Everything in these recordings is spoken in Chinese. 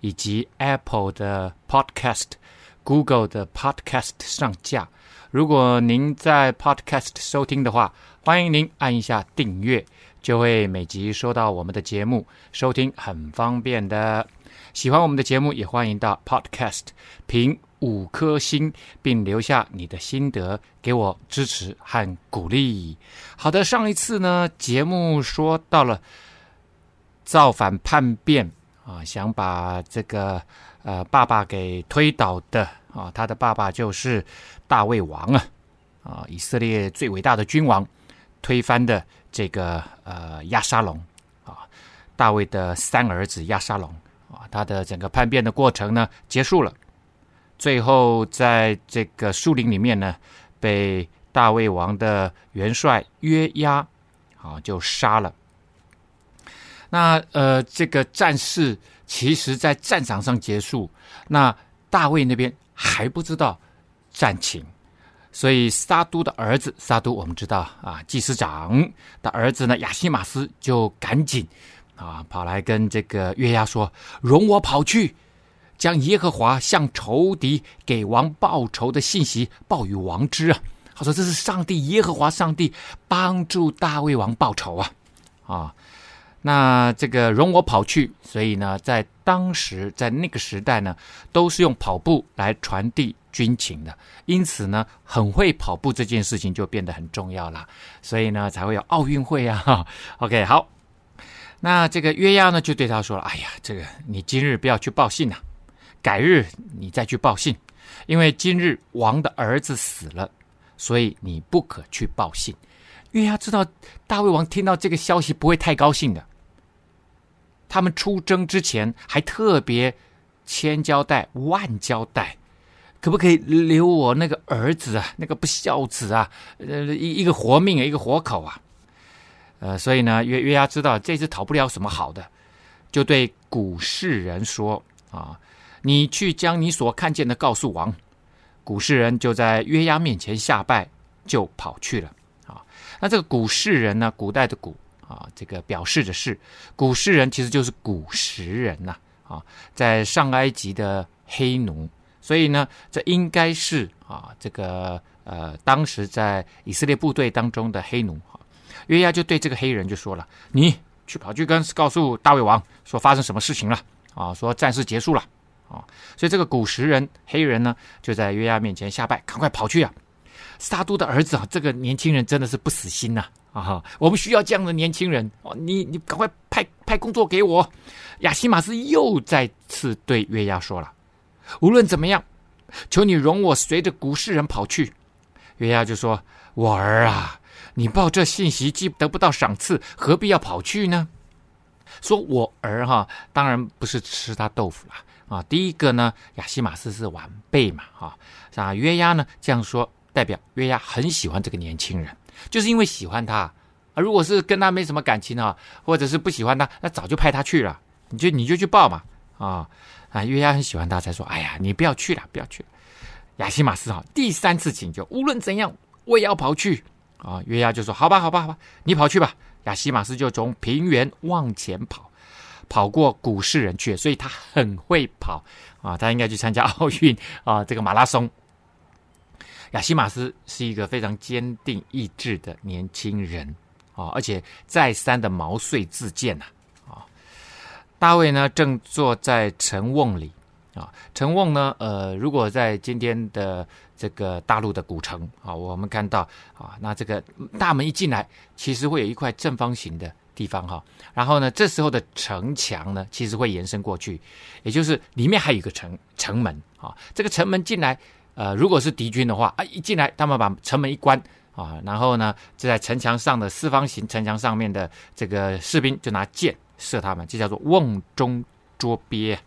以及 Apple 的 Podcast、Google 的 Podcast 上架。如果您在 Podcast 收听的话，欢迎您按一下订阅，就会每集收到我们的节目，收听很方便的。喜欢我们的节目，也欢迎到 Podcast 评五颗星，并留下你的心得，给我支持和鼓励。好的，上一次呢，节目说到了。造反叛变啊，想把这个呃爸爸给推倒的啊，他的爸爸就是大卫王啊，啊，以色列最伟大的君王，推翻的这个呃亚沙龙啊，大卫的三儿子亚沙龙啊，他的整个叛变的过程呢结束了，最后在这个树林里面呢，被大卫王的元帅约押啊就杀了。那呃，这个战事其实在战场上结束，那大卫那边还不知道战情，所以撒都的儿子撒都，我们知道啊，祭司长的儿子呢亚希马斯就赶紧啊跑来跟这个约押说：“容我跑去，将耶和华向仇敌给王报仇的信息报与王知啊。”他说：“这是上帝耶和华上帝帮助大卫王报仇啊啊。”那这个容我跑去，所以呢，在当时在那个时代呢，都是用跑步来传递军情的，因此呢，很会跑步这件事情就变得很重要了，所以呢，才会有奥运会啊。OK，好，那这个约押呢，就对他说了：“哎呀，这个你今日不要去报信呐，改日你再去报信，因为今日王的儿子死了，所以你不可去报信。”约押知道大卫王听到这个消息不会太高兴的。他们出征之前还特别千交代万交代，可不可以留我那个儿子啊，那个不孝子啊，呃，一一个活命啊，一个活口啊，呃，所以呢，约约押知道这次讨不了什么好的，就对古示人说啊，你去将你所看见的告诉王。古示人就在约押面前下拜，就跑去了啊。那这个古示人呢，古代的古。啊，这个表示的是古示人，其实就是古时人呐。啊，在上埃及的黑奴，所以呢，这应该是啊，这个呃，当时在以色列部队当中的黑奴。啊，约押就对这个黑人就说了：“你去跑去跟告诉大卫王，说发生什么事情了？啊，说战事结束了。啊，所以这个古时人黑人呢，就在约押面前下拜，赶快跑去啊！撒都的儿子啊，这个年轻人真的是不死心呐。”，啊哈我们需要这样的年轻人哦！你你赶快派派工作给我。亚西马斯又再次对约押说了：“无论怎么样，求你容我随着古示人跑去。”约押就说：“我儿啊，你报这信息既得不到赏赐，何必要跑去呢？”说我儿哈，当然不是吃他豆腐了啊。第一个呢，亚西马斯是晚辈嘛，哈啊，约押呢这样说，代表约押很喜欢这个年轻人。就是因为喜欢他，啊，如果是跟他没什么感情啊，或者是不喜欢他，那早就派他去了。你就你就去报嘛，啊啊，约押很喜欢他，才说，哎呀，你不要去了，不要去了。亚西马斯哈，第三次请求，无论怎样，我也要跑去。啊，约押就说，好吧，好吧，好吧，你跑去吧。亚西马斯就从平原往前跑，跑过古世人去，所以他很会跑啊，他应该去参加奥运啊，这个马拉松。亚西马斯是一个非常坚定意志的年轻人啊，而且再三的毛遂自荐呐啊。大卫呢正坐在城瓮里啊，城瓮呢，呃，如果在今天的这个大陆的古城啊，我们看到啊，那这个大门一进来，其实会有一块正方形的地方哈，然后呢，这时候的城墙呢，其实会延伸过去，也就是里面还有一个城城门啊，这个城门进来。呃，如果是敌军的话啊，一进来，他们把城门一关啊，然后呢，就在城墙上的四方形城墙上面的这个士兵就拿箭射他们，这叫做瓮中捉鳖。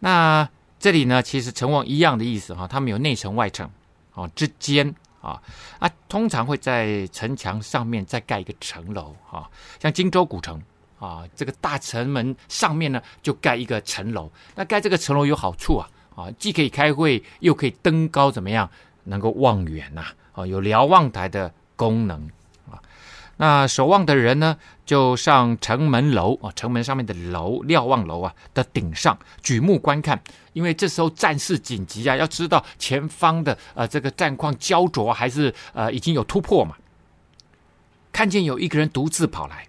那这里呢，其实城隍一样的意思哈，他们有内城外城啊之间啊啊，通常会在城墙上面再盖一个城楼啊，像荆州古城啊，这个大城门上面呢就盖一个城楼。那盖这个城楼有好处啊啊，既可以开会，又可以登高，怎么样？能够望远呐啊，有瞭望台的功能啊。那守望的人呢，就上城门楼啊，城门上面的楼瞭望楼啊的顶上举目观看，因为这时候战事紧急啊，要知道前方的呃这个战况焦灼还是呃已经有突破嘛。看见有一个人独自跑来，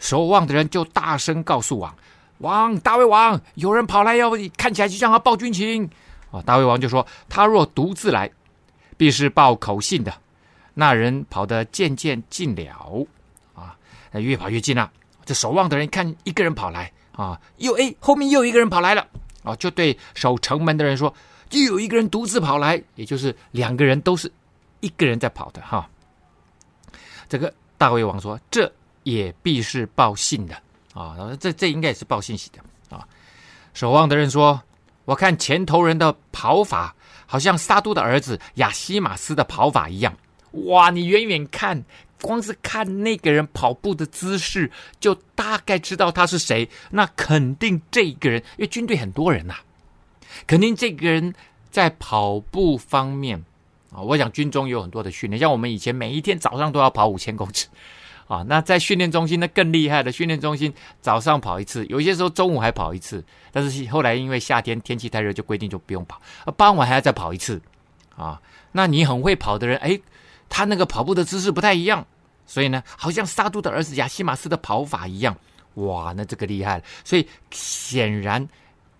守望的人就大声告诉王：“王，大卫王，有人跑来要看起来就像要报军情啊。”大卫王就说：“他若独自来，必是报口信的。”那人跑得渐渐近了，啊，越跑越近了。这守望的人看一个人跑来，啊，又哎，后面又一个人跑来了，啊，就对守城门的人说，又有一个人独自跑来，也就是两个人都是一个人在跑的，哈。这个大卫王说，这也必是报信的，啊，这这应该也是报信息的，啊。守望的人说，我看前头人的跑法，好像撒都的儿子亚西马斯的跑法一样。哇！你远远看，光是看那个人跑步的姿势，就大概知道他是谁。那肯定这个人，因为军队很多人呐、肯定这个人在跑步方面啊。我想军中有很多的训练，像我们以前每一天早上都要跑五千公尺啊。那在训练中心，那更厉害的训练中心，早上跑一次，有些时候中午还跑一次。但是后来因为夏天天气太热，就规定就不用跑，傍晚还要再跑一次啊。那你很会跑的人，哎。他那个跑步的姿势不太一样，所以呢，好像撒督的儿子亚西马斯的跑法一样。哇，那这个厉害了。所以显然，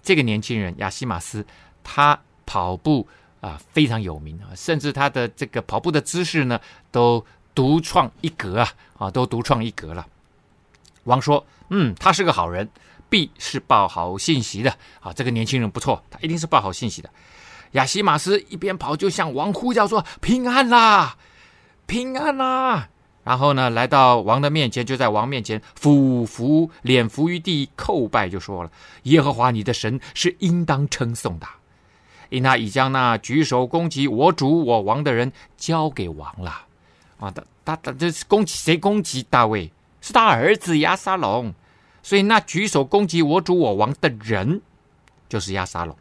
这个年轻人亚西马斯，他跑步啊非常有名啊，甚至他的这个跑步的姿势呢，都独创一格啊啊，都独创一格了。王说：“嗯，他是个好人，必是报好信息的啊。这个年轻人不错，他一定是报好信息的。”亚西马斯一边跑，就向王呼叫说：“平安啦！”平安啦！然后呢，来到王的面前，就在王面前俯伏，脸伏于地，叩拜，就说了：“耶和华你的神是应当称颂的，因他已将那举手攻击我主我王的人交给王了。”啊，他他他这是攻击谁？攻击大卫？是他儿子亚沙龙。所以那举手攻击我主我王的人，就是亚沙龙。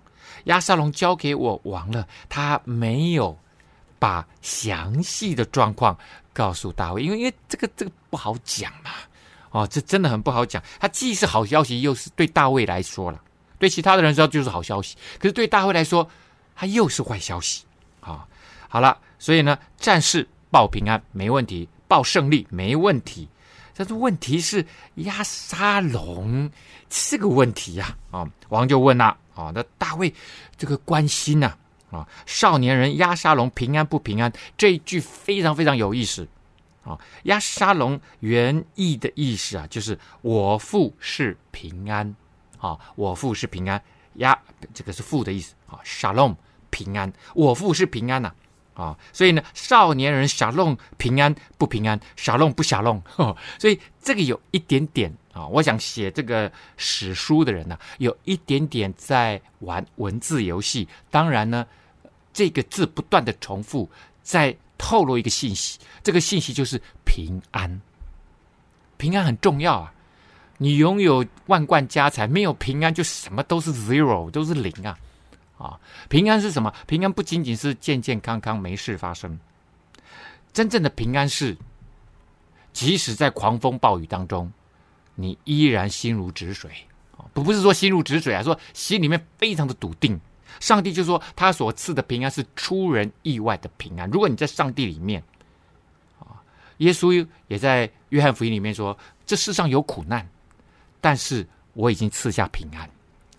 亚沙龙交给我王了，他没有。把详细的状况告诉大卫，因为因为这个这个不好讲嘛，哦，这真的很不好讲。他既是好消息，又是对大卫来说了，对其他的人说就是好消息，可是对大卫来说，他又是坏消息啊、好了，所以呢，战事报平安没问题，报胜利没问题，但是问题是押沙龙是个问题呀啊、王就问了啊、那大卫这个关心呐、啊。少年人押沙龙平安不平安？这一句非常非常有意思。啊，押沙龙原意的意思啊，就是我父是平安。啊，我父是平安。押这个是父的意思。啊，沙龙平安，我父是平安呐。啊，啊所以呢，少年人沙龙平安不平安？沙龙不沙龙。所以这个有一点点啊，我想写这个史书的人呢、有一点点在玩文字游戏。当然呢。这个字不断的重复，在透露一个信息，这个信息就是平安。平安很重要啊！你拥有万贯家财，没有平安就什么都是 zero，都是零啊！啊，平安是什么？平安不仅仅是健健康康没事发生，真正的平安是，即使在狂风暴雨当中，你依然心如止水啊！不不是说心如止水啊，说心里面非常的笃定。上帝就说，他所赐的平安是出人意外的平安。如果你在上帝里面，啊，耶稣也在约翰福音里面说，这世上有苦难，但是我已经赐下平安，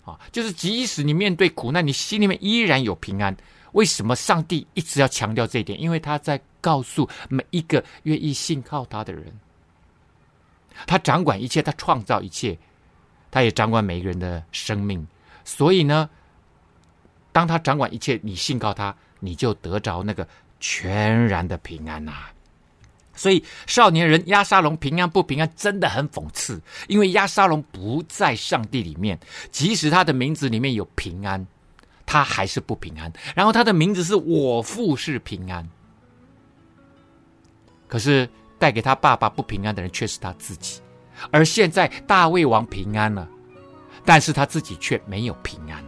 啊，就是即使你面对苦难，你心里面依然有平安。为什么上帝一直要强调这一点？因为他在告诉每一个愿意信靠他的人，他掌管一切，他创造一切，他也掌管每一个人的生命，所以呢。当他掌管一切，你信靠他，你就得着那个全然的平安呐、啊。所以少年人押沙龙平安不平安，真的很讽刺。因为押沙龙不在上帝里面，即使他的名字里面有平安，他还是不平安。然后他的名字是我父是平安，可是带给他爸爸不平安的人却是他自己。而现在大卫王平安了，但是他自己却没有平安。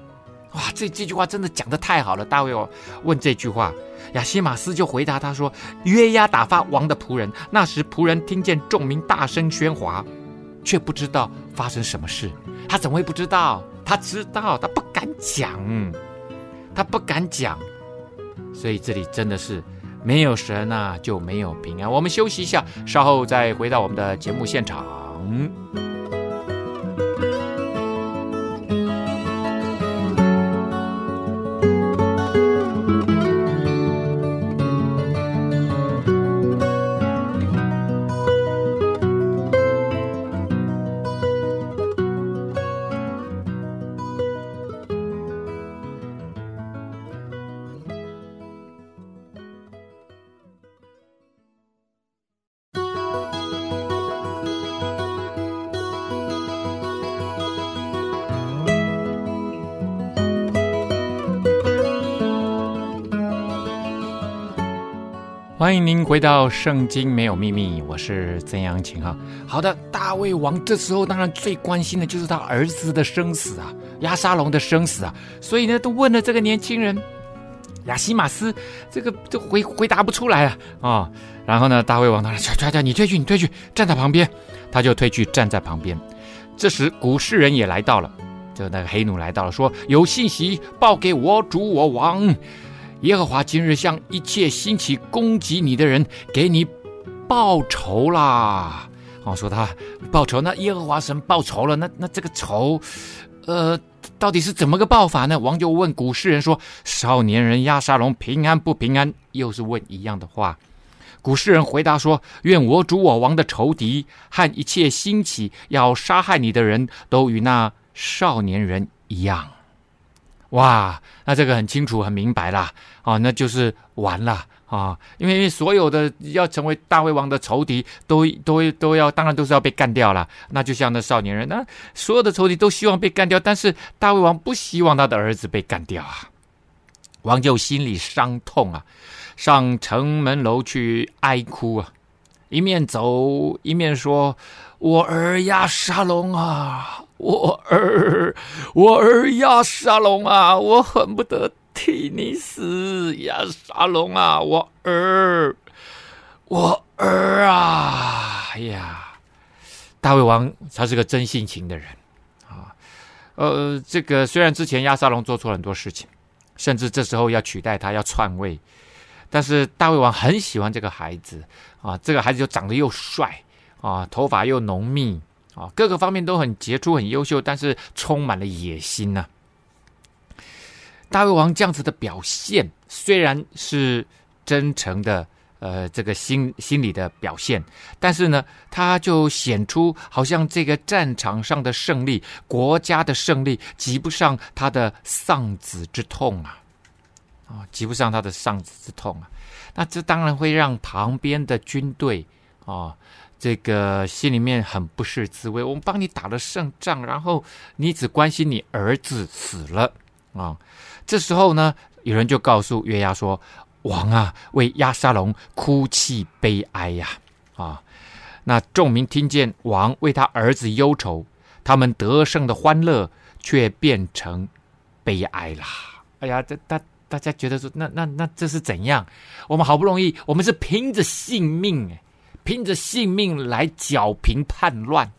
哇，这这句话真的讲得太好了！大卫王问这句话，亚西马斯就回答他说：“约押打发王的仆人，那时仆人听见众民大声喧哗，却不知道发生什么事。他怎么会不知道？他知道，他不敢讲，他不敢讲。所以这里真的是没有神啊，就没有平安。我们休息一下，稍后再回到我们的节目现场。”欢迎您回到《圣经没有秘密》，我是曾阳晴哈。好的，大卫王这时候当然最关心的就是他儿子的生死啊，押沙龙的生死啊，所以呢，都问了这个年轻人亚西马斯，这个都回回答不出来啊啊、然后呢，大卫王他说：“叫叫你退去，你退去，站在旁边。”他就退去站在旁边。这时古示人也来到了，就那个黑奴来到了，说：“有信息报给我主我王。”耶和华今日向一切兴起攻击你的人，给你报仇啦！哦，说他报仇，那耶和华神报仇了，那那这个仇，呃，到底是怎么个报法呢？王就问古诗人说：“少年人押沙龙平安不平安？”又是问一样的话。古诗人回答说：“愿我主我王的仇敌和一切兴起要杀害你的人都与那少年人一样。”哇，那这个很清楚、很明白啦，啊，那就是完了啊！因为所有的要成为大胃王的仇敌，都都都要，当然都是要被干掉了。那就像那少年人，那所有的仇敌都希望被干掉，但是大胃王不希望他的儿子被干掉啊！王就心里伤痛啊，上城门楼去哀哭啊，一面走一面说：“我儿呀沙龙啊！”我儿，我儿押沙龙啊！我恨不得替你死，押沙龙啊！我儿，我儿啊！哎呀，大胃王他是个真性情的人啊。呃，这个虽然之前亚沙龙做错了很多事情，甚至这时候要取代他，要篡位，但是大胃王很喜欢这个孩子啊。这个孩子又长得又帅啊，头发又浓密。啊，各个方面都很杰出、很优秀，但是充满了野心呐、大卫王这样子的表现，虽然是真诚的，呃，这个心心理的表现，但是呢，他就显出好像这个战场上的胜利、国家的胜利，及不上他的丧子之痛啊！啊，及不上他的丧子之痛啊！那这当然会让旁边的军队啊。这个心里面很不是滋味。我们帮你打了胜仗，然后你只关心你儿子死了啊。这时候呢，有人就告诉月牙说：“王啊，为押沙龙哭泣悲哀呀！”啊，那众民听见王为他儿子忧愁，他们得胜的欢乐却变成悲哀啦。哎呀，这大大家觉得说，那那那这是怎样？我们好不容易，我们是拼着性命哎。拼着性命来剿平叛乱，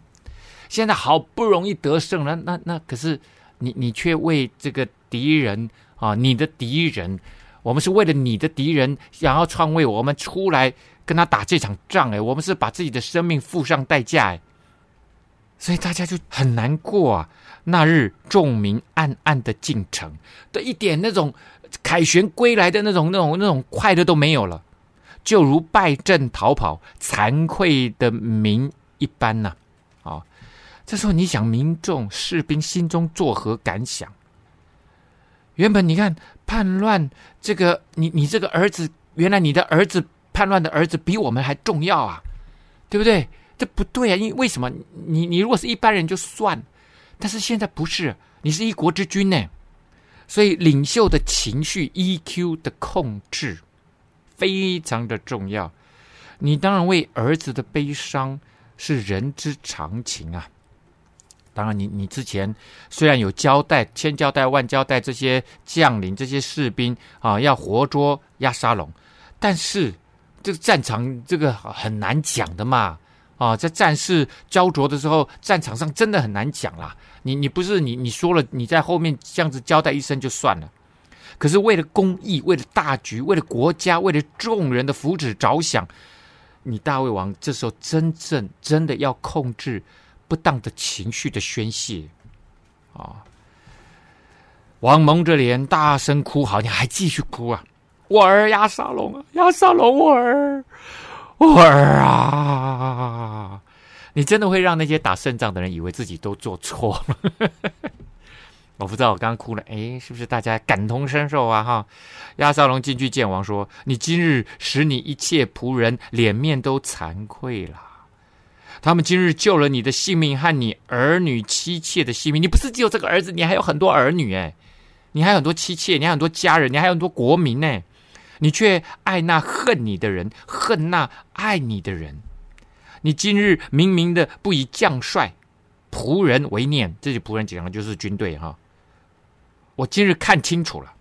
现在好不容易得胜了，那那可是你你却为这个敌人啊，你的敌人，我们是为了你的敌人想要篡位，我们出来跟他打这场仗，哎，我们是把自己的生命付上代价，哎，所以大家就很难过啊。那日众民暗暗的进城，的一点那种凯旋归来的那种那种那种快乐都没有了。就如败阵逃跑、惭愧的民一般呐、啊！啊、哦，这时候你想，民众士兵心中作何感想？原本你看叛乱，这个你你这个儿子，原来你的儿子叛乱的儿子比我们还重要啊，对不对？这不对啊！因为为什么？你你如果是一般人就算，但是现在不是，你是一国之君呢，所以领袖的情绪 EQ 的控制非常的重要。你当然为儿子的悲伤是人之常情啊。当然你，你之前虽然有交代千交代万交代这些将领、这些士兵啊，要活捉押沙龙，但是这个战场这个很难讲的嘛啊，在战事焦灼的时候，战场上真的很难讲啦。你你不是你你说了，你在后面这样子交代一声就算了，可是为了公义、为了大局、为了国家、为了众人的福祉着想，你大卫王这时候真正真的要控制。不当的情绪的宣泄，啊！王蒙着脸大声哭嚎，你还继续哭啊！我儿押沙龙啊，押沙龙，我儿，我儿啊！你真的会让那些打胜仗的人以为自己都做错了。我不知道我刚哭了，哎，是不是大家感同身受啊？哈！押沙龙进去见王说：“你今日使你一切仆人脸面都惭愧了。”他们今日救了你的性命和你儿女妻妾的性命。你不是只有这个儿子，你还有很多儿女哎，你还有很多妻妾，你还有很多家人，你还有很多国民呢。你却爱那恨你的人，恨那爱你的人。你今日明明的不以将帅仆人为念，这些仆人讲的就是军队哈。我今日看清楚了，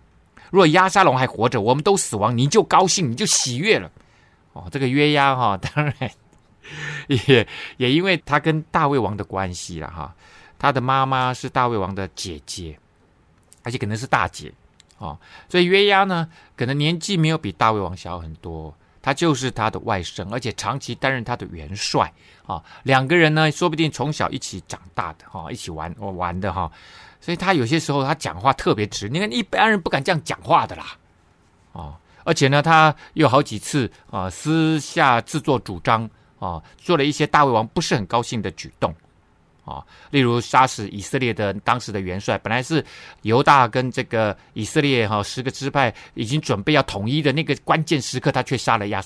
若押沙龙还活着，我们都死亡，你就高兴，你就喜悦了。哦，这个约押哈，当然。也也因为他跟大卫王的关系了哈，他的妈妈是大卫王的姐姐，而且可能是大姐哦，所以约押呢，可能年纪没有比大卫王小很多，他就是他的外甥，而且长期担任他的元帅啊。两个人呢，说不定从小一起长大的哈，一起玩玩的哈，所以他有些时候他讲话特别直，你看一般人不敢这样讲话的啦，啊，而且呢，他有好几次啊私下自作主张。啊，做了一些大卫王不是很高兴的举动，啊，例如杀死以色列的当时的元帅，本来是犹大跟这个以色列哈十个支派已经准备要统一的那个关键时刻，他却杀了亚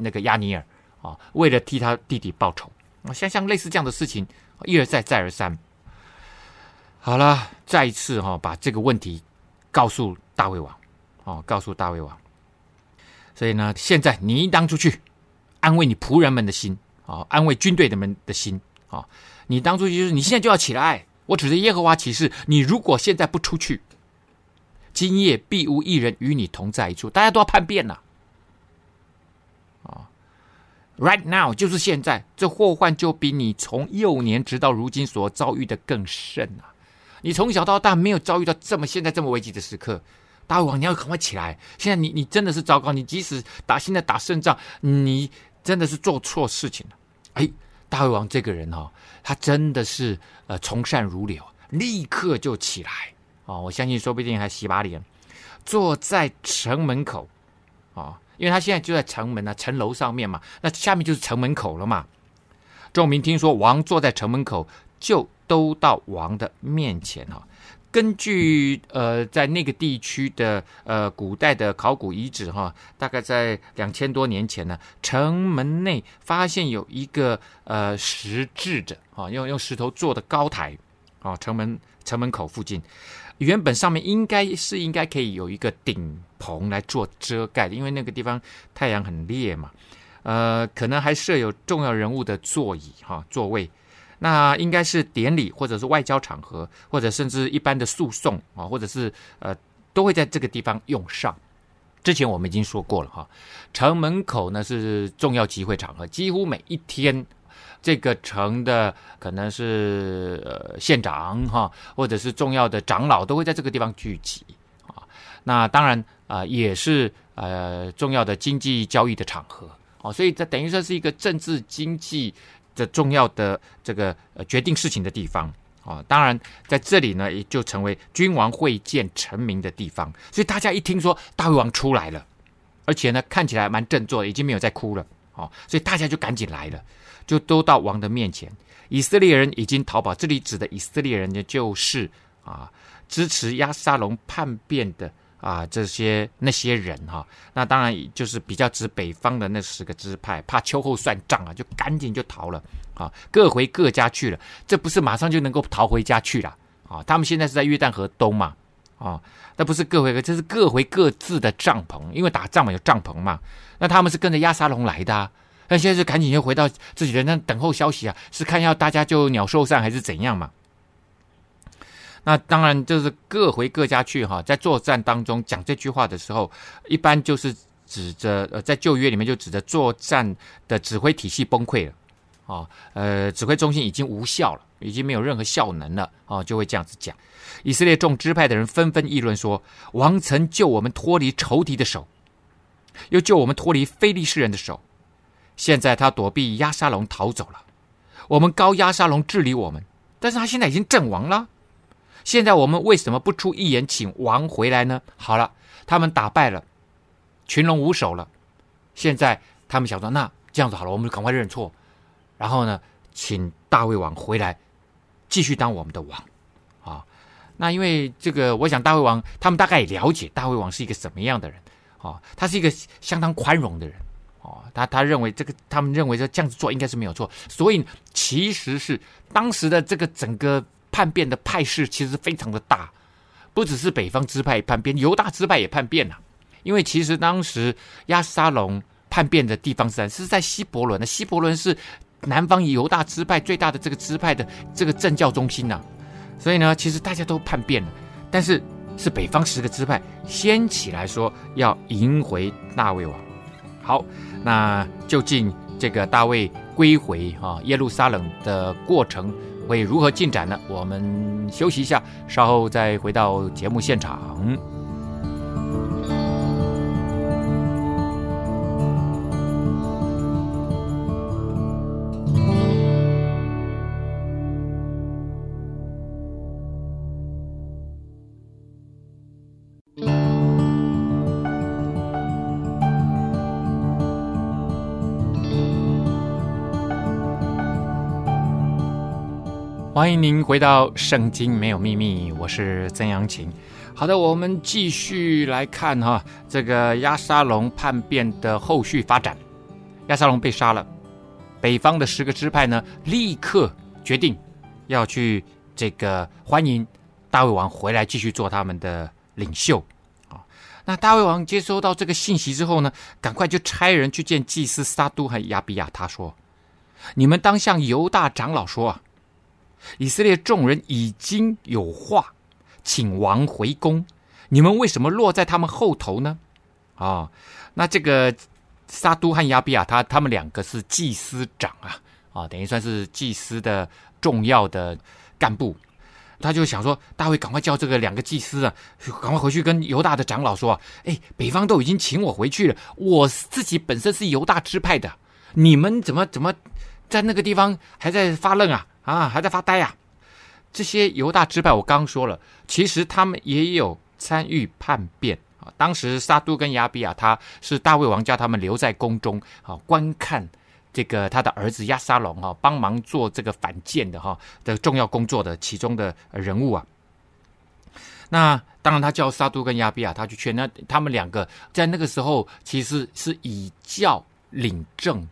那个亚尼尔啊，为了替他弟弟报仇，像像类似这样的事情一而再再而三。好了，再一次哈把这个问题告诉大卫王，哦，告诉大卫王，所以呢，现在你应当出去。安慰你仆人们的心啊，安慰军队的们的心啊！你当初就是你现在就要起来，我指着耶和华起誓，你如果现在不出去，今夜必无一人与你同在一处，大家都要叛变了啊！Right now 就是现在，这祸患就比你从幼年直到如今所遭遇的更甚啊！你从小到大没有遭遇到这么现在这么危急的时刻。大卫王，你要赶快起来！现在你你真的是糟糕，你即使打现在打胜仗，你。真的是做错事情了，哎，大卫王这个人、哦，他真的是呃从善如流，立刻就起来、哦！我相信说不定还洗把脸，坐在城门口、哦，因为他现在就在城门啊，城楼上面嘛，那下面就是城门口了嘛。众民听说王坐在城门口，就都到王的面前哈。根据呃，在那个地区的呃古代的考古遗址哈，大概在两千多年前呢，城门内发现有一个呃石制的啊，用用石头做的高台啊，城门城门口附近，原本上面应该是应该可以有一个顶棚来做遮盖的，因为那个地方太阳很烈嘛，呃，可能还设有重要人物的座椅哈座位。那应该是典礼，或者是外交场合，或者甚至一般的诉讼啊，或者是呃，都会在这个地方用上。之前我们已经说过了哈，城门口呢是重要集会场合，几乎每一天，这个城的可能是呃县长哈，或者是重要的长老都会在这个地方聚集啊。那当然啊、也是呃重要的经济交易的场合哦，所以这等于说是一个政治经济。这重要的这个呃决定事情的地方啊，当然在这里呢，也就成为君王会见臣民的地方。所以大家一听说大胃王出来了，而且呢看起来蛮振作，已经没有再哭了啊，所以大家就赶紧来了，就都到王的面前。以色列人已经逃跑，这里指的以色列人呢，就是啊支持亚沙龙叛变的啊，这些那些人哈、那当然就是比较指北方的那十个支派，怕秋后算账啊，就赶紧就逃了啊，各回各家去了。这不是马上就能够逃回家去了啊？他们现在是在约旦河东嘛啊，那不是各回各，这是各回各自的帐篷，因为打仗嘛有帐篷嘛。那他们是跟着亚沙龙来的、啊，那现在是赶紧就回到自己的那等候消息啊，是看要大家就鸟兽散还是怎样嘛？那当然就是各回各家去哈，在作战当中讲这句话的时候，一般就是指着呃，在旧约里面就指着作战的指挥体系崩溃了，啊，呃，指挥中心已经无效了，已经没有任何效能了，啊，就会这样子讲。以色列众支派的人纷纷议论说：“王曾救我们脱离仇敌的手，又救我们脱离非利士人的手，现在他躲避押沙龙逃走了，我们高压沙龙治理我们，但是他现在已经阵亡了。”现在我们为什么不出一言请王回来呢？好了，他们打败了，群龙无首了。现在他们想说，那这样子好了，我们就赶快认错，然后呢，请大卫王回来，继续当我们的王啊。那因为这个，我想大卫王他们大概也了解大卫王是一个什么样的人啊，他是一个相当宽容的人哦。他他认为这个，他们认为说这样子做应该是没有错，所以其实是当时的这个整个。叛变的派势其实非常的大，不只是北方支派叛变，犹大支派也叛变了。因为其实当时押沙龙叛变的地方是在是在希伯伦的，西伯伦是南方犹大支派最大的这个支派的这个政教中心呐、所以呢，其实大家都叛变了，但是是北方十个支派先起来说要迎回大卫王。好，那究竟这个大卫归回啊耶路撒冷的过程，会如何进展呢？我们休息一下，稍后再回到节目现场。欢迎您回到《圣经没有秘密》，我是曾阳晴。好的，我们继续来看哈，这个押沙龙叛变的后续发展。押沙龙被杀了，北方的十个支派呢，立刻决定要去这个欢迎大卫王回来，继续做他们的领袖啊。那大卫王接收到这个信息之后呢，赶快就差人去见祭司撒督和亚比亚他说：“你们当向犹大长老说啊。”以色列众人已经有话，请王回宫。你们为什么落在他们后头呢？啊、那这个撒督和亚比亚他他们两个是祭司长啊，啊、等于算是祭司的重要的干部。他就想说，大卫赶快叫这个两个祭司啊，赶快回去跟犹大的长老说啊，哎，北方都已经请我回去了，我自己本身是犹大支派的，你们怎么怎么在那个地方还在发愣啊？啊，还在发呆啊！这些犹大支派，我刚说了，其实他们也有参与叛变啊。当时撒督跟亚比亚他是大卫王叫他们留在宫中啊，观看这个他的儿子亚沙龙哈，帮忙做这个反间的哈的重要工作的其中的人物啊。那当然，他叫撒督跟亚比亚他去劝，那他们两个在那个时候其实是以教领政。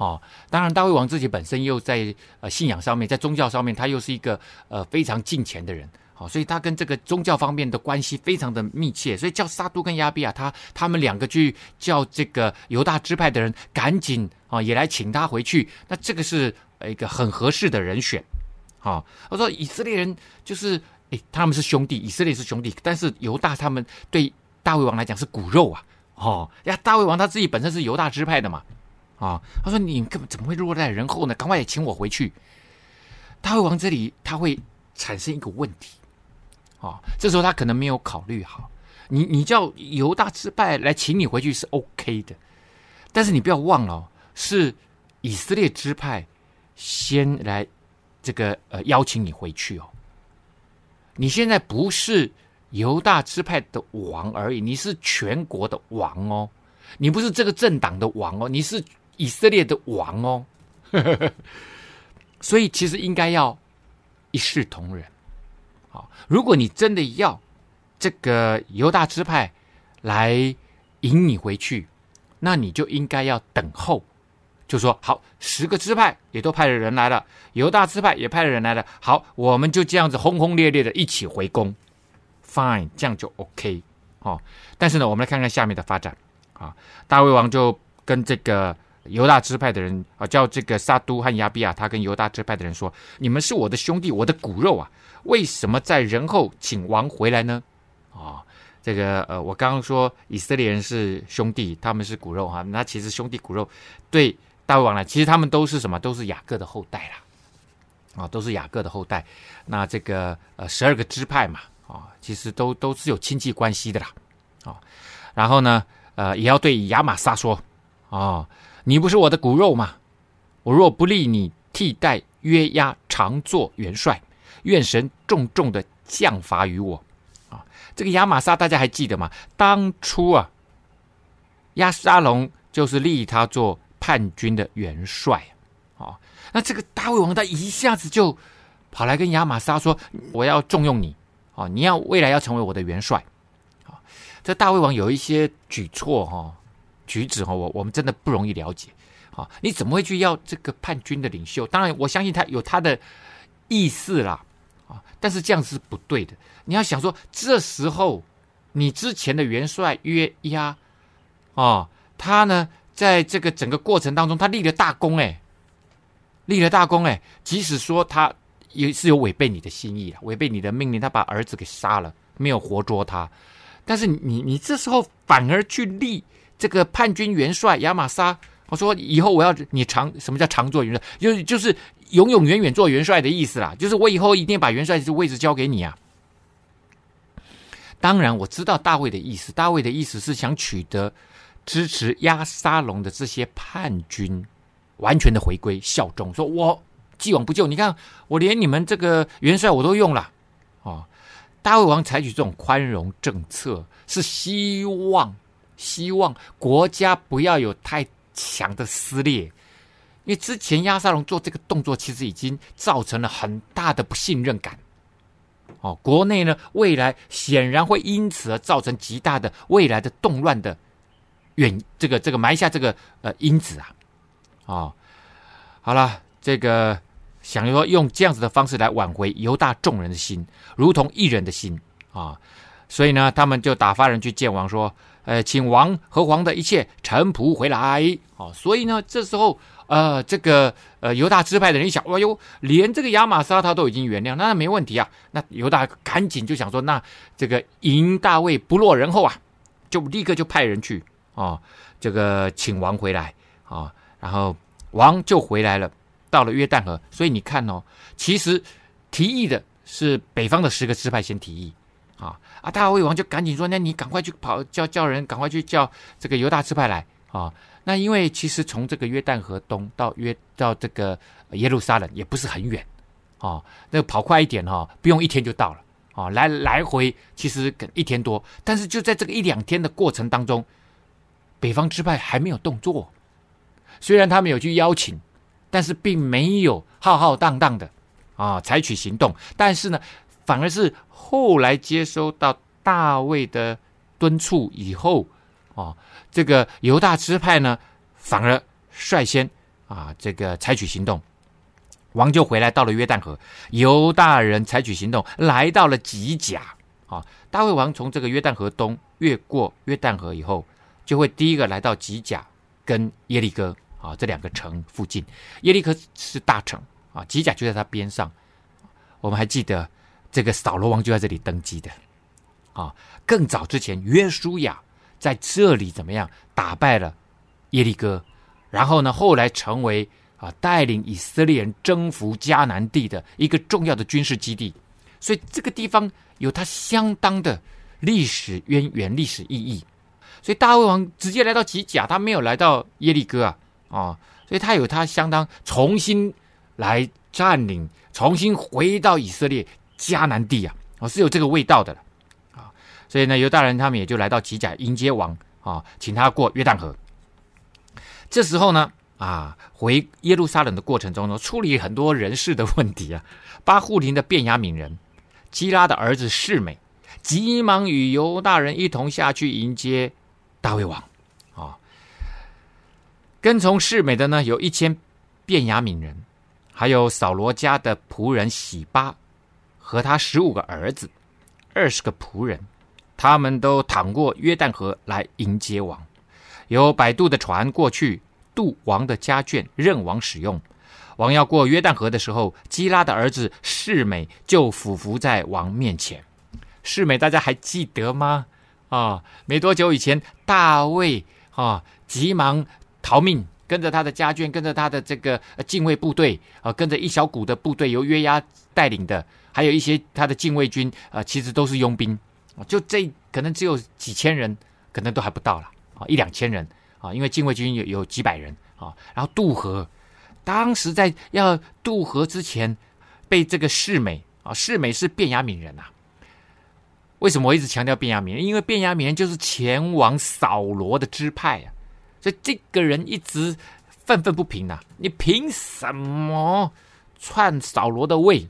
哦，当然，大卫王自己本身又在呃信仰上面，在宗教上面，他又是一个呃非常敬虔的人，好、哦，所以他跟这个宗教方面的关系非常的密切，所以叫撒督跟亚比亚他他们两个去叫这个犹大支派的人赶紧啊、哦、也来请他回去，那这个是一个很合适的人选，好、哦，我说以色列人就是诶他们是兄弟，以色列是兄弟，但是犹大他们对大卫王来讲是骨肉啊，哦呀，大卫王他自己本身是犹大支派的嘛。啊，他说：“你根本怎么会落在人后呢？赶快也请我回去。”大卫王这里他会产生一个问题，啊，这时候他可能没有考虑好。你你叫犹大支派来请你回去是 OK 的，但是你不要忘了，是以色列支派先来这个呃邀请你回去哦。你现在不是犹大支派的王而已，你是全国的王哦，你不是这个政党的王哦，你是。以色列的王哦，所以其实应该要一视同仁。好，如果你真的要这个犹大支派来迎你回去，那你就应该要等候。就说好，十个支派也都派了人来了，犹大支派也派了人来了。好，我们就这样子轰轰烈烈的一起回宫，fine，这样就 OK 哦。但是呢，我们来看看下面的发展啊。大卫王就跟这个犹大支派的人啊，叫这个撒督和亚比亚，他跟犹大支派的人说：“你们是我的兄弟，我的骨肉啊，为什么在人后请王回来呢？”啊，这个呃，我刚刚说以色列人是兄弟，他们是骨肉哈，那其实兄弟骨肉对。大卫王呢，其实他们都是什么？都是雅各的后代啦，啊，都是雅各的后代。那这个呃，十二个支派嘛，啊，其实都都是有亲戚关系的啦，啊。然后呢，呃，也要对亚玛撒说，啊，你不是我的骨肉吗？我若不立你替代约押常作元帅，愿神重重的降罚于我。啊，这个亚玛撒大家还记得吗？当初啊，押沙龙就是立他做。叛军的元帅啊、那这个大卫王他一下子就跑来跟亚玛撒说：“我要重用你啊、你要未来要成为我的元帅啊、”这大卫王有一些举措哈、举止哈，我我们真的不容易了解啊、你怎么会去要这个叛军的领袖？当然，我相信他有他的意思啦啊、但是这样是不对的。你要想说，这时候你之前的元帅约押啊、他呢？在这个整个过程当中，他立了大功，哎，立了大功，哎，即使说他也是有违背你的心意了，违背你的命令，他把儿子给杀了，没有活捉他，但是你你这时候反而去立这个叛军元帅亚玛撒，我说以后我要你常什么叫常做元帅，就是就是永永远远做元帅的意思啦，就是我以后一定把元帅的位置交给你啊。当然我知道大卫的意思，大卫的意思是想取得。支持押沙龙的这些叛军，完全的回归效忠，说我既往不咎。你看，我连你们这个元帅我都用了哦。大卫王采取这种宽容政策，是希望希望国家不要有太强的撕裂，因为之前亚沙龙做这个动作，其实已经造成了很大的不信任感。哦，国内呢，未来显然会因此而造成极大的未来的动乱的。远这个这个埋下这个呃因子啊，哦，好了，这个想说用这样子的方式来挽回犹大众人的心，如同一人的心啊，所以呢，他们就打发人去见王说，呃，请王和王的一切臣仆回来。哦，所以呢，这时候呃，这个呃犹大支派的人一想，哎呦，连这个亚玛撒他都已经原谅，那没问题啊。那犹大赶紧就想说，那这个赢大卫不落人后啊，就立刻就派人去。哦，这个请王回来啊、哦，然后王就回来了，到了约旦河。所以你看哦，其实提议的是北方的十个支派先提议啊、啊，大卫王就赶紧说：“那你赶快去跑，叫叫人赶快去叫这个犹大支派来啊、”那因为其实从这个约旦河东到约到这个耶路撒冷也不是很远啊、那跑快一点哈、哦，不用一天就到了啊、来来回其实一天多，但是就在这个一两天的过程当中。北方支派还没有动作，虽然他们有去邀请，但是并没有浩浩荡荡的啊采取行动。但是呢，反而是后来接收到大卫的敦促以后，啊，这个犹大支派呢，反而率先啊这个采取行动。王就回来到了约旦河，犹大人采取行动，来到了吉甲。啊，大卫王从这个约旦河东越过约旦河以后。就会第一个来到吉甲跟耶利哥啊这两个城附近，耶利哥是大城啊，吉甲就在它边上。我们还记得这个扫罗王就在这里登基的啊。更早之前，约书亚在这里怎么样打败了耶利哥，然后呢，后来成为啊带领以色列人征服迦南地的一个重要的军事基地。所以这个地方有它相当的历史渊源、历史意义。所以大卫王直接来到吉甲，他没有来到耶利哥啊，啊、所以他有他相当重新来占领，重新回到以色列迦南地啊，哦，是有这个味道的了啊、所以呢，犹大人他们也就来到吉甲迎接王啊、请他过约旦河。这时候呢，啊，回耶路撒冷的过程中呢，处理很多人事的问题啊。巴户琳的便雅悯人，基拉的儿子示美，急忙与犹大人一同下去迎接大卫王。啊，跟从示美的呢，有一千便雅悯人，还有扫罗家的仆人洗巴和他十五个儿子，二十个仆人，他们都淌过约旦河来迎接王。有摆渡的船过去渡王的家眷，任王使用。王要过约旦河的时候，基拉的儿子示美就俯伏在王面前。示美大家还记得吗？啊，没多久以前，大卫啊急忙逃命，跟着他的家眷，跟着他的这个禁卫部队啊，跟着一小股的部队由约押带领的，还有一些他的禁卫军啊，其实都是佣兵，就这可能只有几千人，可能都还不到了啊，一两千人啊，因为禁卫军有有几百人啊，然后渡河。当时在要渡河之前，被这个世美啊，世美是便雅敏人呐、啊。为什么我一直强调便雅敏人？因为便雅敏人就是前往扫罗的支派啊，所以这个人一直愤愤不平呐、啊。你凭什么篡扫罗的位？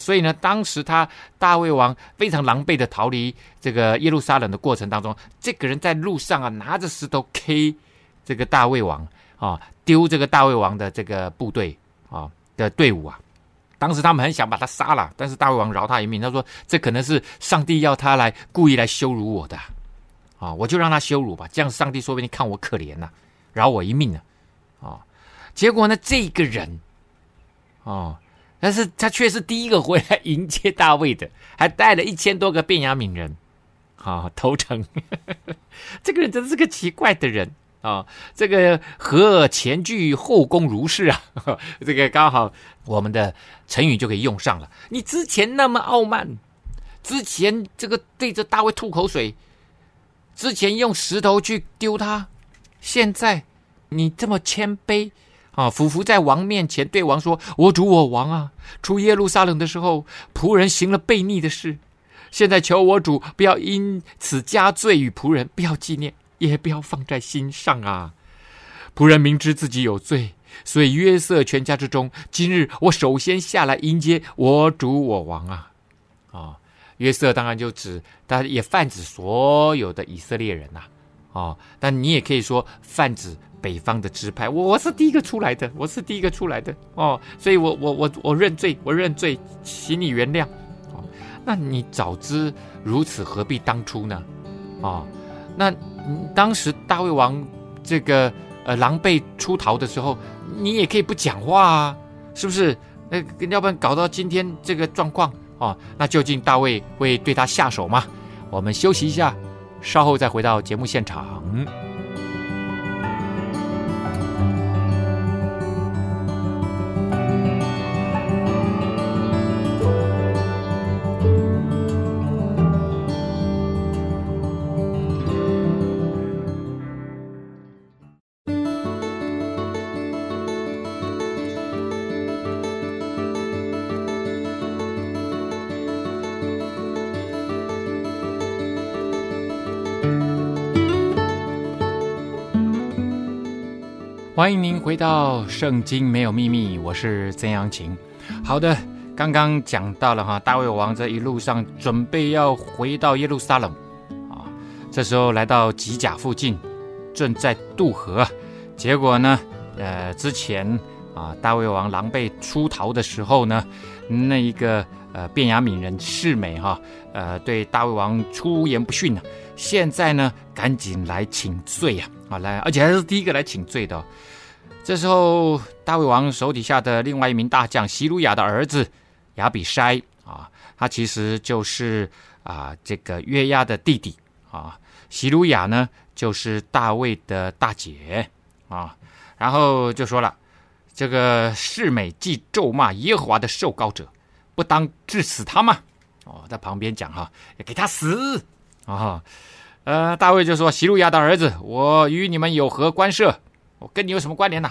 所以呢，当时他大卫王非常狼狈的逃离这个耶路撒冷的过程当中，这个人在路上啊，拿着石头 K 这个大卫王。啊，丢这个大卫王的这个部队啊的队伍啊，当时他们很想把他杀了，但是大卫王饶他一命。他说：“这可能是上帝要他来故意来羞辱我的，啊，我就让他羞辱吧，这样上帝说不定看我可怜呐，饶我一命呢。”啊，结果呢，这个人，哦，但是他却是第一个回来迎接大卫的，还带了一千多个便雅悯人，啊，投诚。这个人真是个奇怪的人。啊、这个和前倨后恭如是啊，这个刚好我们的成语就可以用上了。你之前那么傲慢，之前这个对着大卫吐口水，之前用石头去丢他，现在你这么谦卑啊，俯伏在王面前对王说：“我主我王啊，出耶路撒冷的时候，仆人行了悖逆的事，现在求我主不要因此加罪与仆人，不要纪念。”也不要放在心上啊！仆人明知自己有罪，所以约瑟全家之中，今日我首先下来迎接我主我王啊！啊、约瑟当然就指，但也泛指所有的以色列人呐、啊！但你也可以说泛指北方的支派。我我是第一个出来的，我是第一个出来的哦，所以我我我我认罪，我认罪，请你原谅。哦，那你早知如此，何必当初呢？哦，那。当时大卫王这个呃狼狈出逃的时候，你也可以不讲话啊，是不是？那要不然搞到今天这个状况哦，那究竟大卫会对他下手吗？我们休息一下，稍后再回到节目现场。欢迎您回到《圣经没有秘密》，我是曾阳晴。好的，刚刚讲到了哈，大卫王这一路上准备要回到耶路撒冷啊，这时候来到吉甲附近，正在渡河。结果呢，呃，之前啊，大卫王狼狈出逃的时候呢，那一个呃便雅悯人示美哈，呃，对大卫王出言不逊呢，现在呢，赶紧来请罪呀，啊，来，而且还是第一个来请罪的。这时候，大卫王手底下的另外一名大将西鲁雅的儿子亚比筛啊，他其实就是啊这个约押的弟弟啊。西鲁雅呢，就是大卫的大姐啊。然后就说了，这个示每既咒骂耶和华的受膏者，不当治死他吗？哦，在旁边讲哈，给他死啊。呃，大卫就说：西鲁雅的儿子，我与你们有何关涉？我跟你有什么关联呢、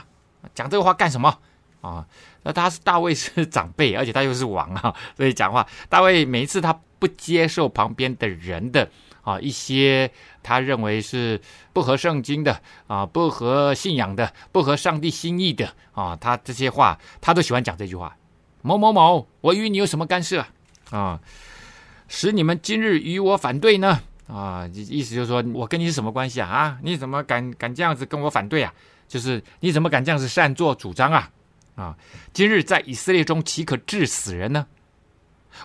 讲这个话干什么啊？那他是大卫是长辈，而且他又是王啊，所以讲话，大卫每一次他不接受旁边的人的啊一些他认为是不合圣经的啊、不合信仰的、不合上帝心意的啊，他这些话他都喜欢讲这句话。某某某，我与你有什么干涉啊？使你们今日与我反对呢？啊，意思就是说我跟你是什么关系啊？啊，你怎么敢敢这样子跟我反对啊？就是你怎么敢这样子擅作主张啊？啊，今日在以色列中岂可治死人呢？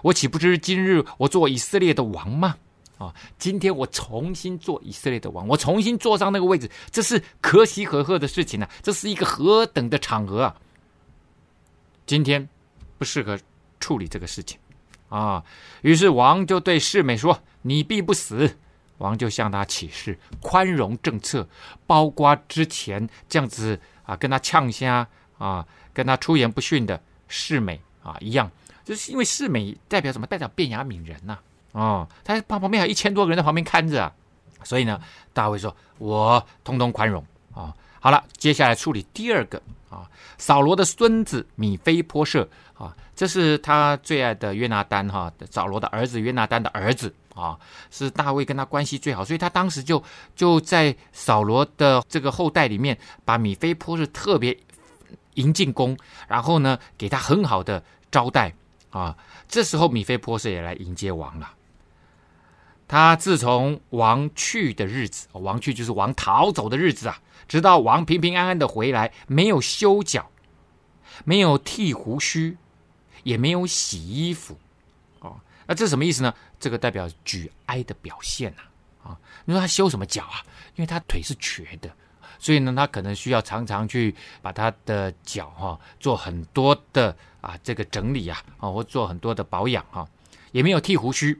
我岂不知今日我做以色列的王吗？啊，今天我重新做以色列的王，我重新坐上那个位置，这是可喜可贺的事情啊！这是一个何等的场合啊！今天不适合处理这个事情啊。于是王就对示美说：“你必不死。”王就向他起誓，宽容政策，包括之前这样子啊，跟他呛虾啊，跟他出言不逊的示美啊一样，就是因为示美代表什么？代表便雅悯人呐、啊。哦，他旁旁边还有一千多个人在旁边看着啊，所以呢，大卫说：“我通通宽容啊。”好了，接下来处理第二个啊，扫罗的孙子米非波设啊，这是他最爱的约拿单哈，扫罗的儿子约拿单的儿子啊，是大卫跟他关系最好，所以他当时就就在扫罗的这个后代里面，把米非波设特别迎进宫，然后呢，给他很好的招待啊。这时候米非波设也来迎接王了。他自从王去的日子，王去就是王逃走的日子啊，直到王平平安安的回来，没有修脚，没有剃胡须，也没有洗衣服，哦，那这什么意思呢？这个代表举哀的表现呐，啊，你说他修什么脚啊？因为他腿是瘸的，所以呢，他可能需要常常去把他的脚哈做很多的啊这个整理啊，啊，或做很多的保养哈，也没有剃胡须。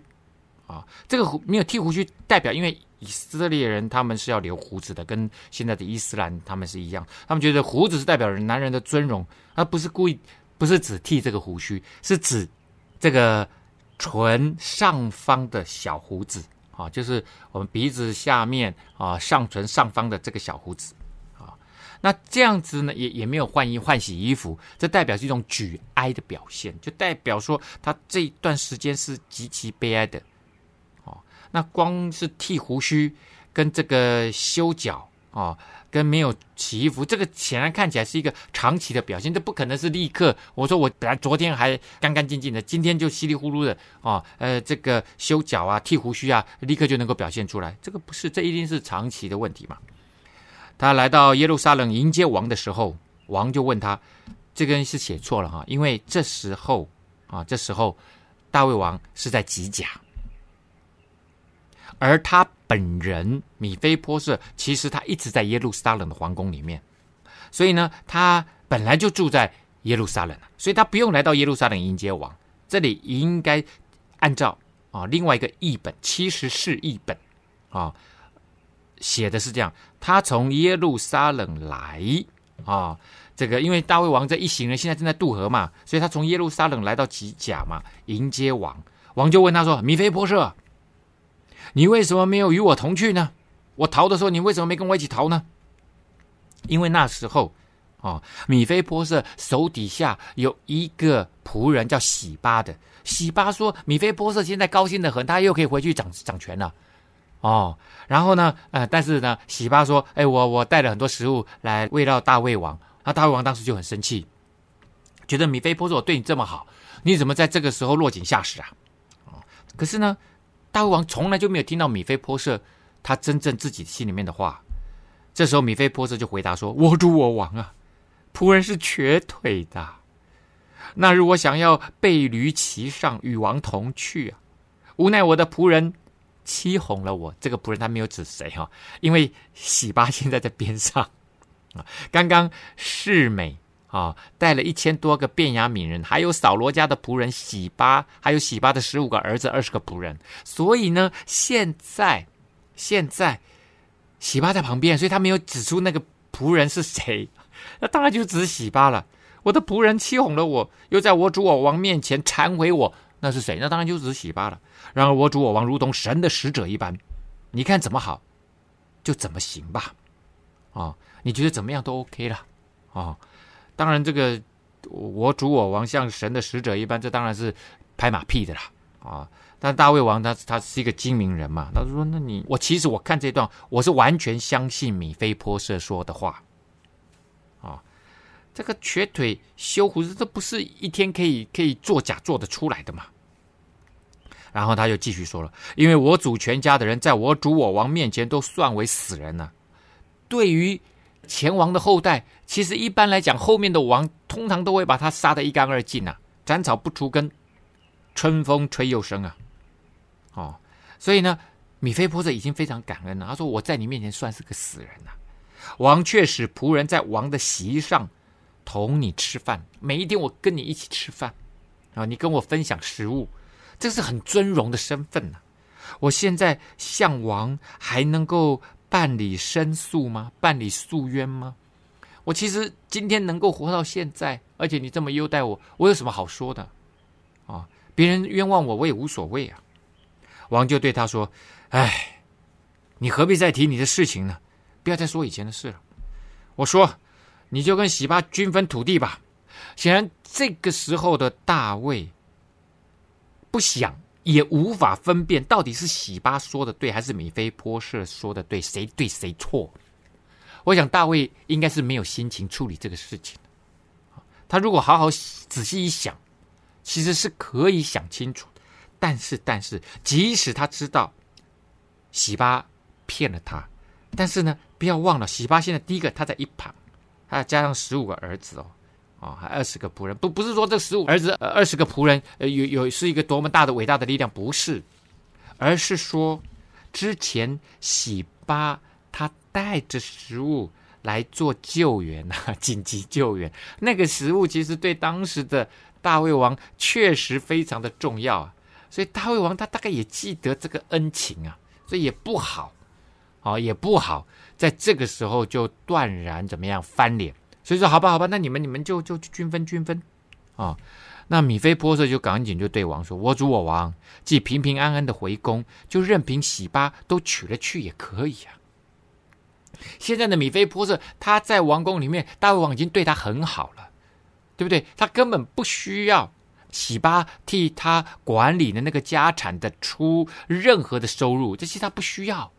啊，这个胡没有剃胡须，代表因为以色列人他们是要留胡子的，跟现在的伊斯兰他们是一样，他们觉得胡子是代表人男人的尊荣，而不是故意，不是只剃这个胡须，是指这个唇上方的小胡子啊，就是我们鼻子下面啊上唇上方的这个小胡子啊。那这样子呢，也也没有换衣换洗衣服，这代表是一种举哀的表现，就代表说他这一段时间是极其悲哀的。那光是剃胡须，跟这个修脚啊，跟没有洗衣服，这个显然看起来是一个长期的表现，这不可能是立刻。我说我本来昨天还干干净净的，今天就稀里糊涂的啊，呃，这个修脚啊、剃胡须啊，立刻就能够表现出来，这个不是，这一定是长期的问题嘛。他来到耶路撒冷迎接王的时候，王就问他，这个人是写错了哈，因为这时候啊，这时候大卫王是在吉甲。而他本人米非波设，其实他一直在耶路撒冷的皇宫里面，所以呢，他本来就住在耶路撒冷，所以他不用来到耶路撒冷迎接王。这里应该按照啊另外一个译本七十士译本啊写的是这样：他从耶路撒冷来啊，这个因为大卫王这一行人现在正在渡河嘛，所以他从耶路撒冷来到吉甲嘛迎接王。王就问他说：“米非波设。”你为什么没有与我同去呢？我逃的时候，你为什么没跟我一起逃呢？因为那时候，哦，米非波设手底下有一个仆人叫喜巴的。喜巴说，米非波设现在高兴得很，他又可以回去掌掌权了。哦，然后呢，呃，但是呢，喜巴说，哎，我我带了很多食物来喂到大卫王。那大卫王当时就很生气，觉得米非波设我对你这么好，你怎么在这个时候落井下石啊？哦，可是呢。大卫王从来就没有听到米非波设他真正自己心里面的话。这时候，米非波设就回答说：“我主我王啊，仆人是瘸腿的。那日我想要背驴骑上与王同去啊，无奈我的仆人欺哄了我。这个仆人他没有指谁哈，因为洗巴现在在边上啊。刚刚示每。啊，带了一千多个便雅悯人，还有扫罗家的仆人洗巴，还有洗巴的十五个儿子，二十个仆人。所以呢，现在现在洗巴在旁边，所以他没有指出那个仆人是谁。那当然就只是洗巴了。我的仆人欺哄了我，又在我主我王面前惭悔我，那是谁？那当然就只是洗巴了。然而我主我王如同神的使者一般，你看怎么好，就怎么行吧。啊，你觉得怎么样都 OK 了啊。当然，这个我主我王像神的使者一般，这当然是拍马屁的啦啊！但大卫王他他是一个精明人嘛，他说：“那你我其实我看这段，我是完全相信米非波设说的话啊。这个瘸腿修胡子，这不是一天可以可以作假做得出来的嘛？然后他就继续说了：“因为我主全家的人，在我主我王面前都算为死人了。对于前王的后代，其实一般来讲，后面的王通常都会把他杀得一干二净啊，斩草不除根，春风吹又生啊。哦，所以呢，米非波设已经非常感恩了。他说：我在你面前算是个死人呐。王却使仆人在王的席上同你吃饭，每一天我跟你一起吃饭啊，你跟我分享食物。”这是很尊荣的身份呐、我现在向王还能够办理申诉吗？办理诉冤吗？我其实今天能够活到现在，而且你这么优待我，我有什么好说的？啊，别人冤枉我，我也无所谓啊！王就对他说：“哎，你何必再提你的事情呢？不要再说以前的事了。我说，你就跟洗巴均分土地吧。显然，这个时候的大卫。”不想也无法分辨到底是洗巴说的对，还是米非波设说的对，谁对谁错。我想大卫应该是没有心情处理这个事情。他如果好好仔细一想，其实是可以想清楚。但是，但是，即使他知道喜巴骗了他，但是呢，不要忘了，喜巴现在第一个他在一旁，他加上十五个儿子哦。啊、哦，还二十个仆人，不不是说这十五儿子，呃，二十个仆人，呃，有有是一个多么大的伟大的力量，不是，而是说，之前喜巴他带着食物来做救援啊，紧急救援，那个食物其实对当时的大胃王确实非常的重要啊，所以大胃王他大概也记得这个恩情啊，所以也不好，哦，也不好，在这个时候就断然怎么样翻脸。所以说，好吧，好吧，那你们你们就就均分均分，啊、哦，那米非波设就赶紧就对王说：“我主我王，既平平安安的回宫，就任凭喜巴都娶了去也可以啊。”现在的米菲波设他在王宫里面，大卫王已经对他很好了，对不对？他根本不需要洗巴替他管理的那个家产的出任何的收入，这些他不需要。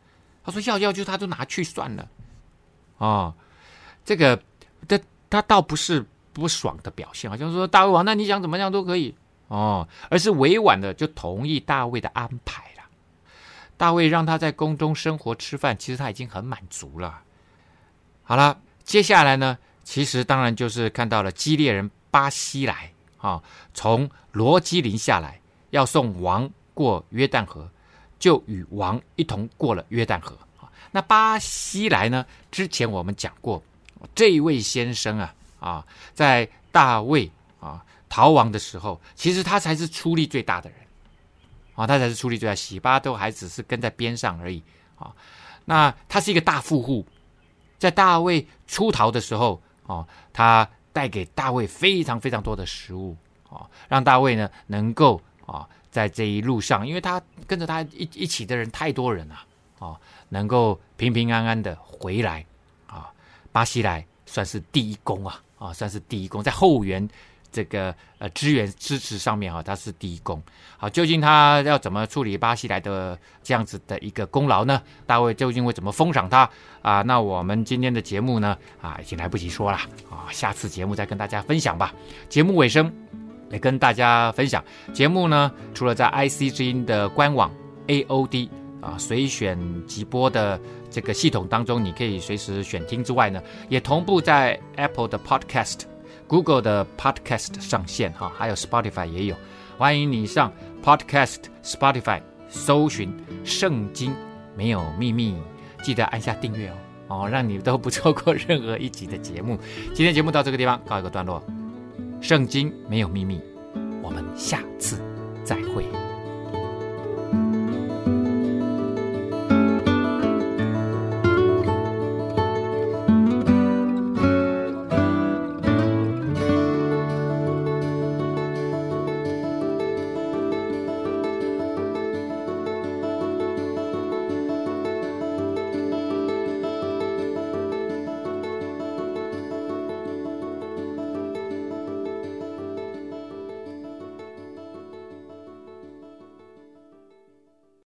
他说要要就他都拿去算了，哦，这个。他他倒不是不爽的表现，好像说大卫王，那你想怎么样都可以哦，而是委婉的就同意大卫的安排。大卫让他在宫中生活吃饭，其实他已经很满足了。好了，接下来呢，其实当然就是看到了基列人巴西莱啊，从罗基林下来要送王过约旦河，就与王一同过了约旦河。那巴西莱呢，之前我们讲过。这一位先生啊啊，在大卫啊逃亡的时候，其实他才是出力最大的人啊，他才是出力最大，洗巴都还只是跟在边上而已啊。那他是一个大富户，在大卫出逃的时候啊，他带给大卫非常非常多的食物啊，让大卫呢能够啊在这一路上，因为他跟着他一一起的人太多人了啊，能够平平安安的回来。啊巴西莱算是第一功啊啊，算是第一功，在后援这个呃支援支持上面啊，他是第一功。好，究竟他要怎么处理巴西来的这样子的一个功劳呢？大卫究竟会怎么封赏他啊？那我们今天的节目呢啊，已经来不及说了啊，下次节目再跟大家分享吧。节目尾声来跟大家分享，节目呢除了在 IC 之音的官网 AOD 啊随选即播的。这个系统当中，你可以随时选听之外呢，也同步在 Apple 的 Podcast、Google 的 Podcast 上线哈，还有 Spotify 也有。欢迎你上 Podcast、Spotify 搜寻《圣经没有秘密》，记得按下订阅哦，哦，让你都不错过任何一集的节目。今天节目到这个地方告一个段落，《圣经没有秘密》，我们下次再会。